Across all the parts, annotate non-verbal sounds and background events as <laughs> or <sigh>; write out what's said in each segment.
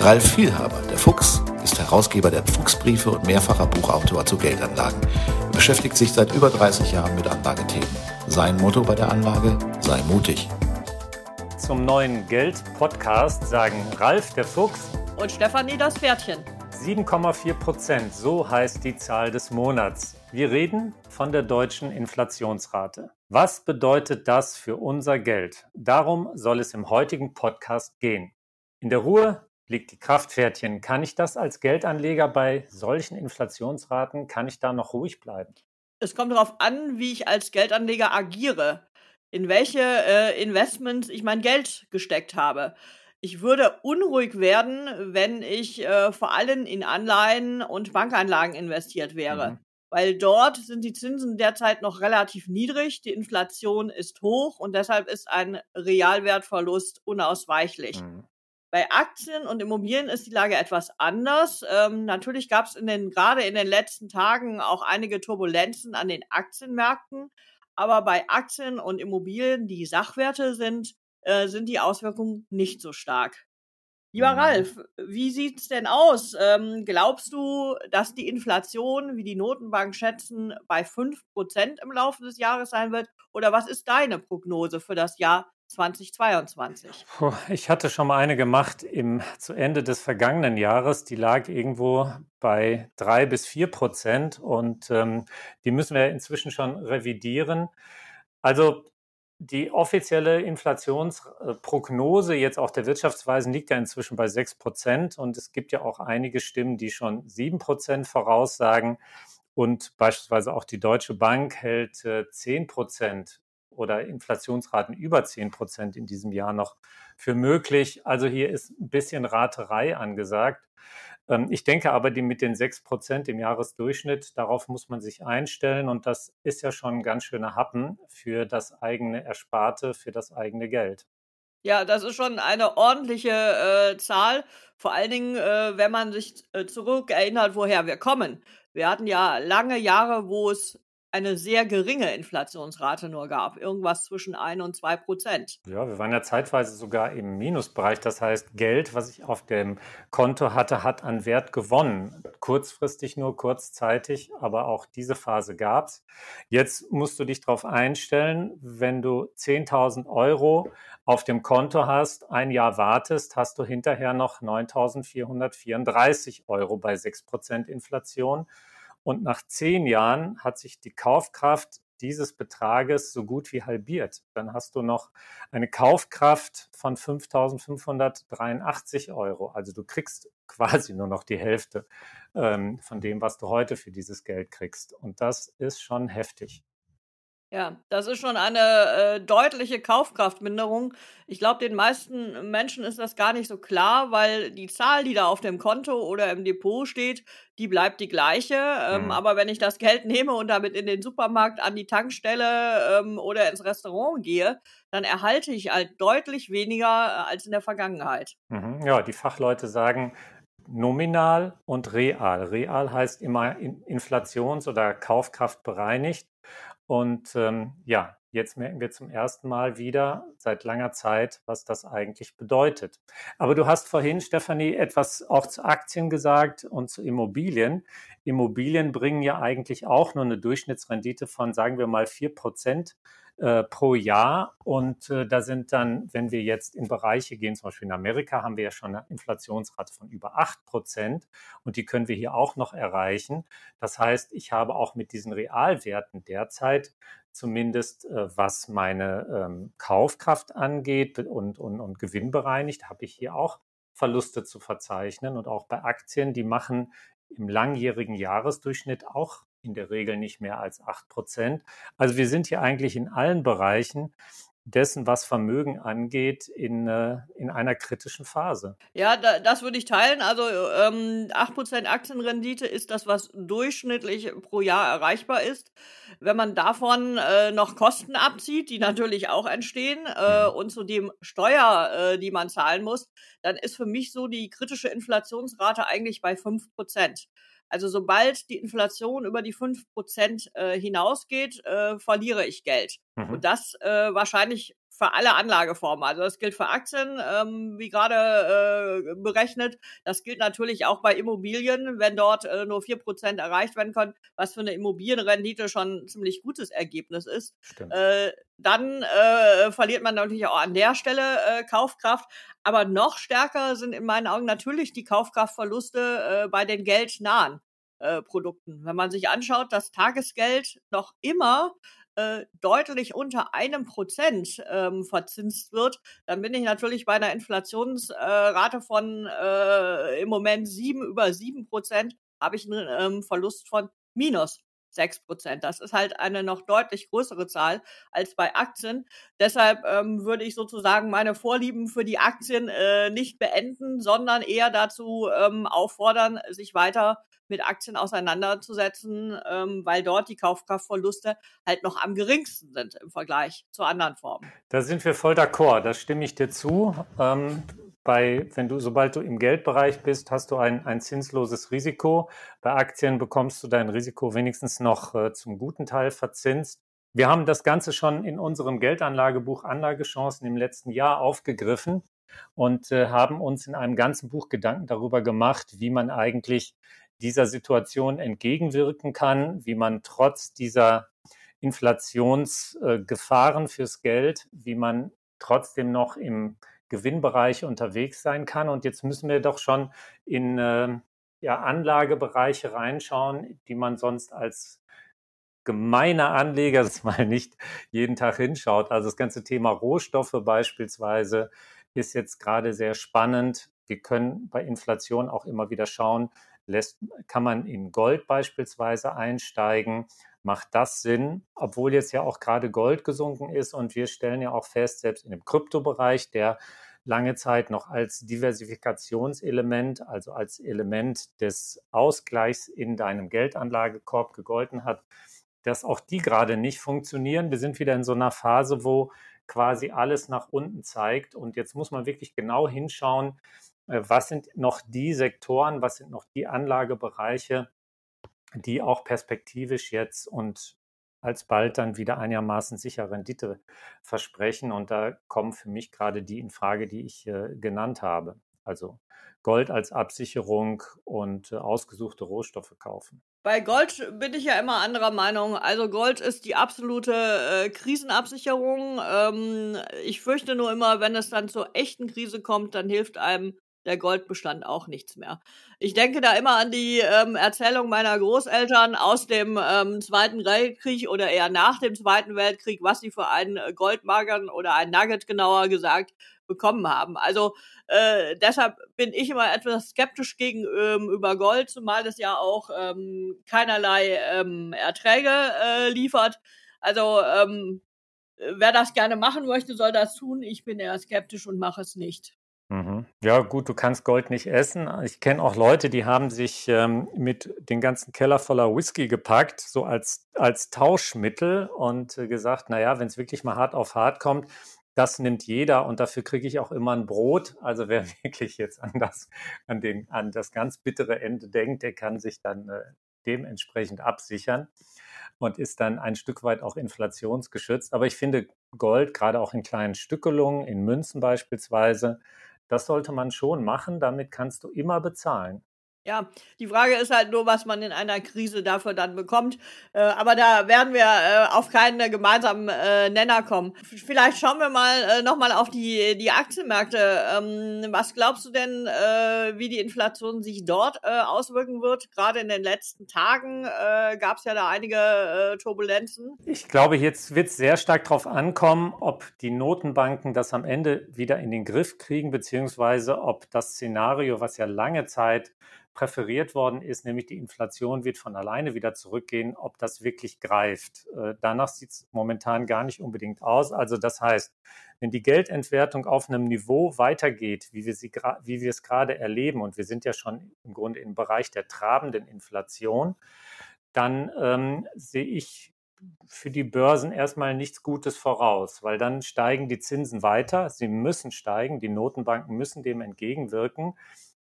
Ralf Vielhaber, der Fuchs, ist Herausgeber der Fuchsbriefe und mehrfacher Buchautor zu Geldanlagen. Er beschäftigt sich seit über 30 Jahren mit Anlagethemen. Sein Motto bei der Anlage, sei mutig. Zum neuen Geld-Podcast sagen Ralf der Fuchs und Stefanie das Pferdchen. 7,4 Prozent, so heißt die Zahl des Monats. Wir reden von der deutschen Inflationsrate. Was bedeutet das für unser Geld? Darum soll es im heutigen Podcast gehen. In der Ruhe liegt die Kraftpferdchen. Kann ich das als Geldanleger bei solchen Inflationsraten, kann ich da noch ruhig bleiben? Es kommt darauf an, wie ich als Geldanleger agiere, in welche äh, Investments ich mein Geld gesteckt habe. Ich würde unruhig werden, wenn ich äh, vor allem in Anleihen und Bankanlagen investiert wäre. Mhm. Weil dort sind die Zinsen derzeit noch relativ niedrig, die Inflation ist hoch und deshalb ist ein Realwertverlust unausweichlich. Mhm. Bei Aktien und Immobilien ist die Lage etwas anders. Ähm, natürlich gab es in den, gerade in den letzten Tagen auch einige Turbulenzen an den Aktienmärkten. Aber bei Aktien und Immobilien, die Sachwerte sind, äh, sind die Auswirkungen nicht so stark. Lieber mhm. Ralf, wie sieht es denn aus? Ähm, glaubst du, dass die Inflation, wie die Notenbank schätzen, bei 5% im Laufe des Jahres sein wird? Oder was ist deine Prognose für das Jahr 2022? Ich hatte schon mal eine gemacht im, zu Ende des vergangenen Jahres. Die lag irgendwo bei drei bis vier Prozent und ähm, die müssen wir inzwischen schon revidieren. Also die offizielle Inflationsprognose jetzt auch der Wirtschaftsweisen liegt ja inzwischen bei sechs Prozent und es gibt ja auch einige Stimmen, die schon sieben Prozent voraussagen. Und beispielsweise auch die Deutsche Bank hält äh, zehn Prozent oder Inflationsraten über 10 Prozent in diesem Jahr noch für möglich. Also hier ist ein bisschen Raterei angesagt. Ähm, ich denke aber, die mit den 6 Prozent im Jahresdurchschnitt, darauf muss man sich einstellen. Und das ist ja schon ein ganz schöner Happen für das eigene Ersparte, für das eigene Geld. Ja, das ist schon eine ordentliche äh, Zahl. Vor allen Dingen, äh, wenn man sich äh, zurückerinnert, woher wir kommen. Wir hatten ja lange Jahre, wo es eine sehr geringe Inflationsrate nur gab, irgendwas zwischen 1 und 2 Prozent. Ja, wir waren ja zeitweise sogar im Minusbereich. Das heißt, Geld, was ich auf dem Konto hatte, hat an Wert gewonnen. Kurzfristig nur, kurzzeitig, aber auch diese Phase gab es. Jetzt musst du dich darauf einstellen, wenn du 10.000 Euro auf dem Konto hast, ein Jahr wartest, hast du hinterher noch 9.434 Euro bei 6 Prozent Inflation. Und nach zehn Jahren hat sich die Kaufkraft dieses Betrages so gut wie halbiert. Dann hast du noch eine Kaufkraft von 5.583 Euro. Also du kriegst <laughs> quasi nur noch die Hälfte ähm, von dem, was du heute für dieses Geld kriegst. Und das ist schon heftig. Ja, das ist schon eine äh, deutliche Kaufkraftminderung. Ich glaube, den meisten Menschen ist das gar nicht so klar, weil die Zahl, die da auf dem Konto oder im Depot steht, die bleibt die gleiche. Ähm, mhm. Aber wenn ich das Geld nehme und damit in den Supermarkt, an die Tankstelle ähm, oder ins Restaurant gehe, dann erhalte ich halt deutlich weniger äh, als in der Vergangenheit. Mhm. Ja, die Fachleute sagen, nominal und real. Real heißt immer inflations- oder Kaufkraft bereinigt. Und ähm, ja, jetzt merken wir zum ersten Mal wieder seit langer Zeit, was das eigentlich bedeutet. Aber du hast vorhin, Stefanie, etwas auch zu Aktien gesagt und zu Immobilien. Immobilien bringen ja eigentlich auch nur eine Durchschnittsrendite von, sagen wir mal, vier Prozent äh, pro Jahr. Und äh, da sind dann, wenn wir jetzt in Bereiche gehen, zum Beispiel in Amerika, haben wir ja schon eine Inflationsrate von über 8 Prozent und die können wir hier auch noch erreichen. Das heißt, ich habe auch mit diesen Realwerten derzeit zumindest äh, was meine ähm, Kaufkraft angeht und, und, und Gewinn habe ich hier auch Verluste zu verzeichnen. Und auch bei Aktien, die machen im langjährigen Jahresdurchschnitt auch in der Regel nicht mehr als 8 Prozent. Also wir sind hier eigentlich in allen Bereichen dessen, was Vermögen angeht, in, äh, in einer kritischen Phase. Ja, da, das würde ich teilen. Also ähm, 8% Aktienrendite ist das, was durchschnittlich pro Jahr erreichbar ist. Wenn man davon äh, noch Kosten abzieht, die natürlich auch entstehen, äh, und zudem Steuer, äh, die man zahlen muss, dann ist für mich so die kritische Inflationsrate eigentlich bei 5%. Also sobald die Inflation über die 5% äh, hinausgeht, äh, verliere ich Geld. Mhm. Und das äh, wahrscheinlich für alle Anlageformen. Also das gilt für Aktien, ähm, wie gerade äh, berechnet. Das gilt natürlich auch bei Immobilien, wenn dort äh, nur vier Prozent erreicht werden können, was für eine Immobilienrendite schon ein ziemlich gutes Ergebnis ist. Äh, dann äh, verliert man natürlich auch an der Stelle äh, Kaufkraft. Aber noch stärker sind in meinen Augen natürlich die Kaufkraftverluste äh, bei den geldnahen äh, Produkten. Wenn man sich anschaut, dass Tagesgeld noch immer äh, deutlich unter einem Prozent ähm, verzinst wird, dann bin ich natürlich bei einer Inflationsrate äh, von äh, im Moment sieben über sieben Prozent, habe ich einen ähm, Verlust von minus 6 Prozent. Das ist halt eine noch deutlich größere Zahl als bei Aktien. Deshalb ähm, würde ich sozusagen meine Vorlieben für die Aktien äh, nicht beenden, sondern eher dazu ähm, auffordern, sich weiter mit Aktien auseinanderzusetzen, ähm, weil dort die Kaufkraftverluste halt noch am geringsten sind im Vergleich zu anderen Formen. Da sind wir voll d'accord, da stimme ich dir zu. Ähm, bei, wenn du, sobald du im Geldbereich bist, hast du ein, ein zinsloses Risiko. Bei Aktien bekommst du dein Risiko wenigstens noch äh, zum guten Teil verzinst. Wir haben das Ganze schon in unserem Geldanlagebuch Anlagechancen im letzten Jahr aufgegriffen und äh, haben uns in einem ganzen Buch Gedanken darüber gemacht, wie man eigentlich dieser Situation entgegenwirken kann, wie man trotz dieser Inflationsgefahren fürs Geld, wie man trotzdem noch im Gewinnbereich unterwegs sein kann. Und jetzt müssen wir doch schon in äh, ja, Anlagebereiche reinschauen, die man sonst als gemeiner Anleger das <laughs> mal nicht jeden Tag hinschaut. Also das ganze Thema Rohstoffe beispielsweise ist jetzt gerade sehr spannend. Wir können bei Inflation auch immer wieder schauen, lässt, kann man in Gold beispielsweise einsteigen? Macht das Sinn, obwohl jetzt ja auch gerade Gold gesunken ist und wir stellen ja auch fest, selbst in dem Kryptobereich, der lange Zeit noch als Diversifikationselement, also als Element des Ausgleichs in deinem Geldanlagekorb gegolten hat, dass auch die gerade nicht funktionieren. Wir sind wieder in so einer Phase, wo quasi alles nach unten zeigt und jetzt muss man wirklich genau hinschauen, äh, was sind noch die Sektoren, was sind noch die Anlagebereiche, die auch perspektivisch jetzt und alsbald dann wieder einigermaßen sicher Rendite versprechen. Und da kommen für mich gerade die in Frage, die ich äh, genannt habe. Also Gold als Absicherung und äh, ausgesuchte Rohstoffe kaufen. Bei Gold bin ich ja immer anderer Meinung. Also Gold ist die absolute äh, Krisenabsicherung. Ähm, ich fürchte nur immer, wenn es dann zur echten Krise kommt, dann hilft einem der Goldbestand auch nichts mehr. Ich denke da immer an die ähm, Erzählung meiner Großeltern aus dem ähm, Zweiten Weltkrieg oder eher nach dem Zweiten Weltkrieg, was sie für einen äh, Goldmagern oder ein Nugget genauer gesagt bekommen haben. Also äh, deshalb bin ich immer etwas skeptisch gegenüber ähm, Gold, zumal es ja auch ähm, keinerlei ähm, Erträge äh, liefert. Also ähm, wer das gerne machen möchte, soll das tun. Ich bin eher skeptisch und mache es nicht. Mhm. Ja, gut, du kannst Gold nicht essen. Ich kenne auch Leute, die haben sich ähm, mit den ganzen Keller voller Whisky gepackt, so als, als Tauschmittel und äh, gesagt, naja, wenn es wirklich mal hart auf hart kommt, das nimmt jeder und dafür kriege ich auch immer ein Brot. Also wer <laughs> wirklich jetzt an das, an den, an das ganz bittere Ende denkt, der kann sich dann äh, dementsprechend absichern und ist dann ein Stück weit auch inflationsgeschützt. Aber ich finde Gold, gerade auch in kleinen Stückelungen, in Münzen beispielsweise, das sollte man schon machen, damit kannst du immer bezahlen. Ja, die Frage ist halt nur, was man in einer Krise dafür dann bekommt. Äh, aber da werden wir äh, auf keinen gemeinsamen äh, Nenner kommen. Vielleicht schauen wir mal äh, nochmal auf die, die Aktienmärkte. Ähm, was glaubst du denn, äh, wie die Inflation sich dort äh, auswirken wird? Gerade in den letzten Tagen äh, gab es ja da einige äh, Turbulenzen. Ich glaube, jetzt wird es sehr stark darauf ankommen, ob die Notenbanken das am Ende wieder in den Griff kriegen, beziehungsweise ob das Szenario, was ja lange Zeit präferiert worden ist, nämlich die Inflation wird von alleine wieder zurückgehen, ob das wirklich greift. Äh, danach sieht es momentan gar nicht unbedingt aus. Also das heißt, wenn die Geldentwertung auf einem Niveau weitergeht, wie wir, sie, wie wir es gerade erleben, und wir sind ja schon im Grunde im Bereich der trabenden Inflation, dann ähm, sehe ich für die Börsen erstmal nichts Gutes voraus, weil dann steigen die Zinsen weiter. Sie müssen steigen, die Notenbanken müssen dem entgegenwirken.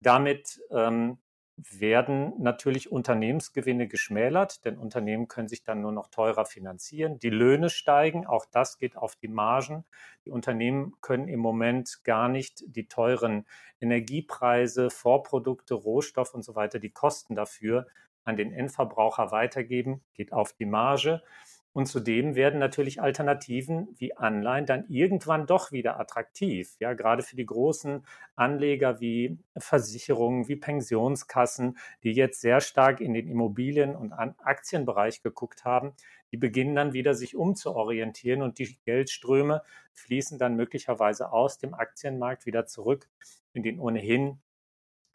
Damit ähm, werden natürlich Unternehmensgewinne geschmälert, denn Unternehmen können sich dann nur noch teurer finanzieren. Die Löhne steigen, auch das geht auf die Margen. Die Unternehmen können im Moment gar nicht die teuren Energiepreise, Vorprodukte, Rohstoff und so weiter, die Kosten dafür an den Endverbraucher weitergeben, geht auf die Marge. Und zudem werden natürlich Alternativen wie Anleihen dann irgendwann doch wieder attraktiv. Ja, gerade für die großen Anleger wie Versicherungen, wie Pensionskassen, die jetzt sehr stark in den Immobilien- und Aktienbereich geguckt haben, die beginnen dann wieder sich umzuorientieren und die Geldströme fließen dann möglicherweise aus dem Aktienmarkt wieder zurück in den ohnehin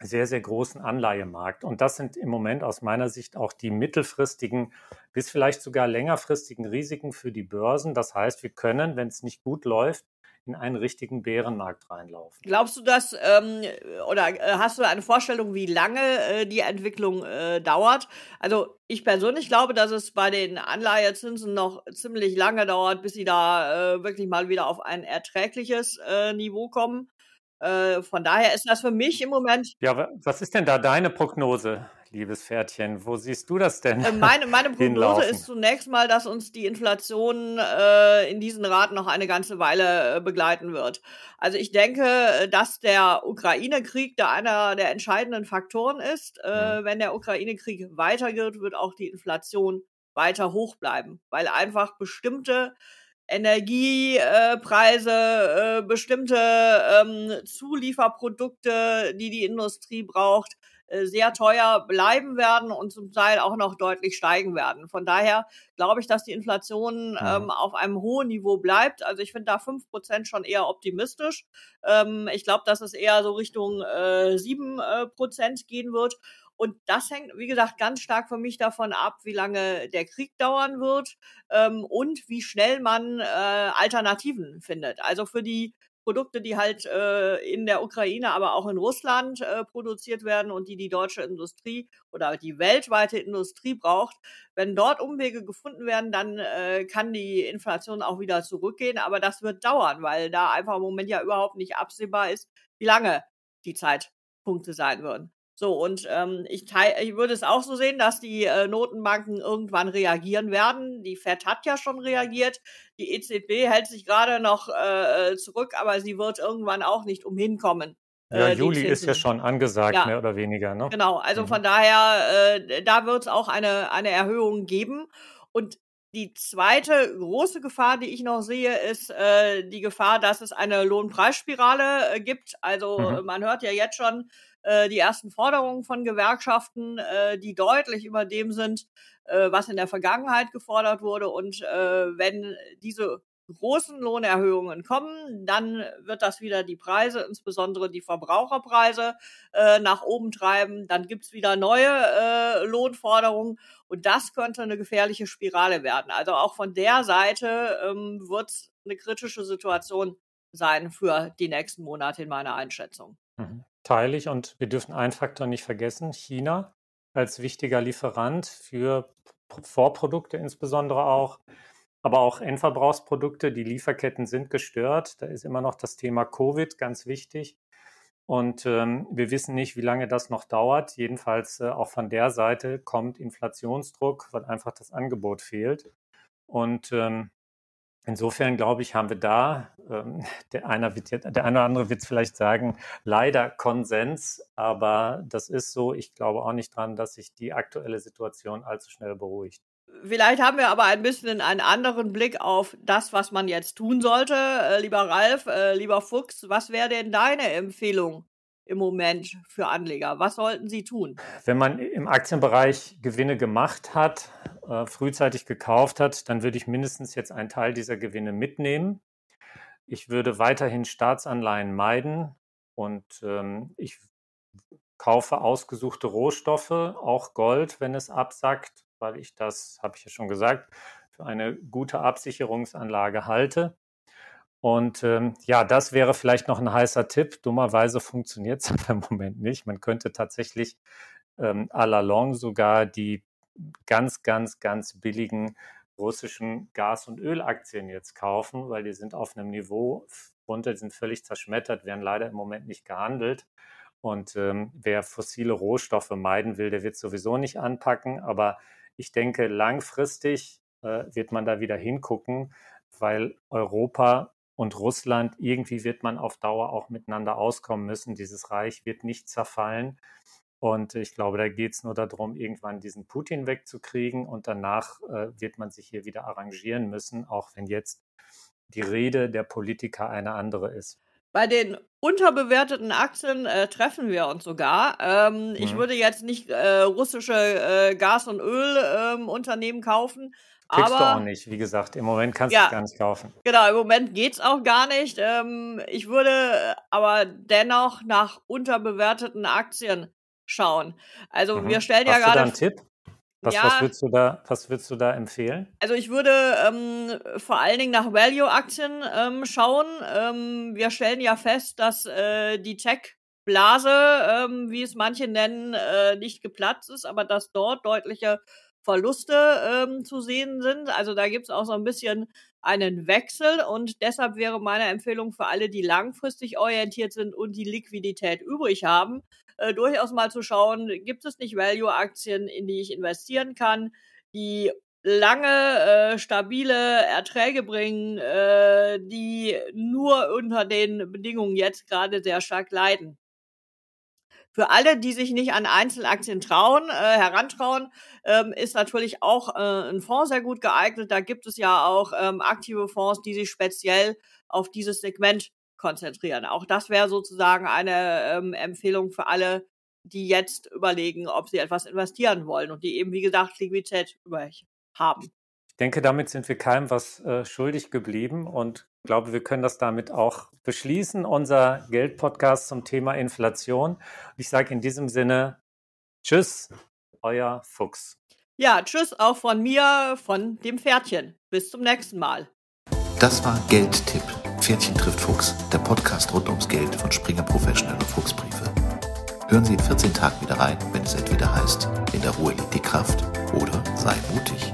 sehr, sehr großen Anleihemarkt. Und das sind im Moment aus meiner Sicht auch die mittelfristigen bis vielleicht sogar längerfristigen Risiken für die Börsen. Das heißt, wir können, wenn es nicht gut läuft, in einen richtigen Bärenmarkt reinlaufen. Glaubst du das ähm, oder äh, hast du eine Vorstellung, wie lange äh, die Entwicklung äh, dauert? Also ich persönlich glaube, dass es bei den Anleihezinsen noch ziemlich lange dauert, bis sie da äh, wirklich mal wieder auf ein erträgliches äh, Niveau kommen. Äh, von daher ist das für mich im Moment. Ja, was ist denn da deine Prognose, liebes Pferdchen? Wo siehst du das denn? Äh, meine, meine <laughs> Prognose ist zunächst mal, dass uns die Inflation äh, in diesen Raten noch eine ganze Weile äh, begleiten wird. Also ich denke, äh, dass der Ukraine-Krieg da einer der entscheidenden Faktoren ist. Äh, mhm. Wenn der Ukraine-Krieg weitergeht, wird auch die Inflation weiter hoch bleiben, weil einfach bestimmte Energiepreise, äh, bestimmte ähm, Zulieferprodukte, die die Industrie braucht, äh, sehr teuer bleiben werden und zum Teil auch noch deutlich steigen werden. Von daher glaube ich, dass die Inflation ähm, auf einem hohen Niveau bleibt. Also ich finde da fünf Prozent schon eher optimistisch. Ähm, ich glaube, dass es eher so Richtung äh, sieben äh, Prozent gehen wird. Und das hängt, wie gesagt, ganz stark für mich davon ab, wie lange der Krieg dauern wird ähm, und wie schnell man äh, Alternativen findet. Also für die Produkte, die halt äh, in der Ukraine, aber auch in Russland äh, produziert werden und die die deutsche Industrie oder die weltweite Industrie braucht. Wenn dort Umwege gefunden werden, dann äh, kann die Inflation auch wieder zurückgehen. Aber das wird dauern, weil da einfach im Moment ja überhaupt nicht absehbar ist, wie lange die Zeitpunkte sein würden. So, und ähm, ich, teil, ich würde es auch so sehen, dass die äh, Notenbanken irgendwann reagieren werden. Die Fed hat ja schon reagiert. Die EZB hält sich gerade noch äh, zurück, aber sie wird irgendwann auch nicht umhin kommen. Ja, äh, Juli ist ja schon angesagt, ja. mehr oder weniger. Ne? Genau, also mhm. von daher, äh, da wird es auch eine, eine Erhöhung geben. Und die zweite große Gefahr, die ich noch sehe, ist äh, die Gefahr, dass es eine Lohnpreisspirale äh, gibt. Also mhm. man hört ja jetzt schon, äh, die ersten Forderungen von Gewerkschaften, äh, die deutlich über dem sind, äh, was in der Vergangenheit gefordert wurde. Und äh, wenn diese großen Lohnerhöhungen kommen, dann wird das wieder die Preise, insbesondere die Verbraucherpreise, äh, nach oben treiben. Dann gibt's wieder neue äh, Lohnforderungen und das könnte eine gefährliche Spirale werden. Also auch von der Seite ähm, wird eine kritische Situation sein für die nächsten Monate in meiner Einschätzung. Mhm teile ich. Und wir dürfen einen Faktor nicht vergessen, China als wichtiger Lieferant für Vorprodukte insbesondere auch, aber auch Endverbrauchsprodukte. Die Lieferketten sind gestört. Da ist immer noch das Thema Covid ganz wichtig. Und ähm, wir wissen nicht, wie lange das noch dauert. Jedenfalls äh, auch von der Seite kommt Inflationsdruck, weil einfach das Angebot fehlt. Und ähm, Insofern glaube ich, haben wir da, ähm, der, eine wird der eine oder andere wird es vielleicht sagen, leider Konsens, aber das ist so. Ich glaube auch nicht dran, dass sich die aktuelle Situation allzu schnell beruhigt. Vielleicht haben wir aber ein bisschen einen anderen Blick auf das, was man jetzt tun sollte. Äh, lieber Ralf, äh, lieber Fuchs, was wäre denn deine Empfehlung im Moment für Anleger? Was sollten sie tun? Wenn man im Aktienbereich Gewinne gemacht hat, äh, frühzeitig gekauft hat, dann würde ich mindestens jetzt einen Teil dieser Gewinne mitnehmen. Ich würde weiterhin Staatsanleihen meiden und ähm, ich kaufe ausgesuchte Rohstoffe, auch Gold, wenn es absackt, weil ich das, habe ich ja schon gesagt, für eine gute Absicherungsanlage halte. Und ähm, ja, das wäre vielleicht noch ein heißer Tipp. Dummerweise funktioniert es <laughs> im Moment nicht. Man könnte tatsächlich ähm, à la longue sogar die ganz, ganz, ganz billigen russischen Gas- und Ölaktien jetzt kaufen, weil die sind auf einem Niveau runter, sind völlig zerschmettert, werden leider im Moment nicht gehandelt. Und ähm, wer fossile Rohstoffe meiden will, der wird sowieso nicht anpacken. Aber ich denke, langfristig äh, wird man da wieder hingucken, weil Europa und Russland, irgendwie wird man auf Dauer auch miteinander auskommen müssen. Dieses Reich wird nicht zerfallen. Und ich glaube, da geht es nur darum, irgendwann diesen Putin wegzukriegen und danach äh, wird man sich hier wieder arrangieren müssen, auch wenn jetzt die Rede der Politiker eine andere ist. Bei den unterbewerteten Aktien äh, treffen wir uns sogar. Ähm, mhm. Ich würde jetzt nicht äh, russische äh, Gas- und Ölunternehmen ähm, kaufen, Kriegst aber, du auch nicht, wie gesagt. Im Moment kannst ja, du es gar nicht kaufen. Genau, im Moment geht es auch gar nicht. Ähm, ich würde aber dennoch nach unterbewerteten Aktien schauen. Also mhm. wir stellen Hast ja gerade. Du da einen Tipp? Was, ja, was, würdest du da, was würdest du da empfehlen? Also ich würde ähm, vor allen Dingen nach Value-Aktien ähm, schauen. Ähm, wir stellen ja fest, dass äh, die Tech-Blase, ähm, wie es manche nennen, äh, nicht geplatzt ist, aber dass dort deutliche Verluste ähm, zu sehen sind. Also da gibt es auch so ein bisschen einen Wechsel und deshalb wäre meine Empfehlung für alle, die langfristig orientiert sind und die Liquidität übrig haben, äh, durchaus mal zu schauen, gibt es nicht Value-Aktien, in die ich investieren kann, die lange äh, stabile Erträge bringen, äh, die nur unter den Bedingungen jetzt gerade sehr stark leiden. Für alle, die sich nicht an Einzelaktien trauen, äh, herantrauen, ähm, ist natürlich auch äh, ein Fonds sehr gut geeignet. Da gibt es ja auch ähm, aktive Fonds, die sich speziell auf dieses Segment konzentrieren. Auch das wäre sozusagen eine ähm, Empfehlung für alle, die jetzt überlegen, ob sie etwas investieren wollen und die eben, wie gesagt, Liquidität über haben. Ich denke, damit sind wir keinem was äh, schuldig geblieben und glaube, wir können das damit auch beschließen, unser Geldpodcast zum Thema Inflation. Ich sage in diesem Sinne, tschüss, euer Fuchs. Ja, tschüss auch von mir, von dem Pferdchen. Bis zum nächsten Mal. Das war Geldtipp. Pferdchen trifft Fuchs, der Podcast rund ums Geld von Springer Professional und Fuchsbriefe. Hören Sie in 14 Tagen wieder rein, wenn es entweder heißt, in der Ruhe liegt die Kraft oder sei mutig.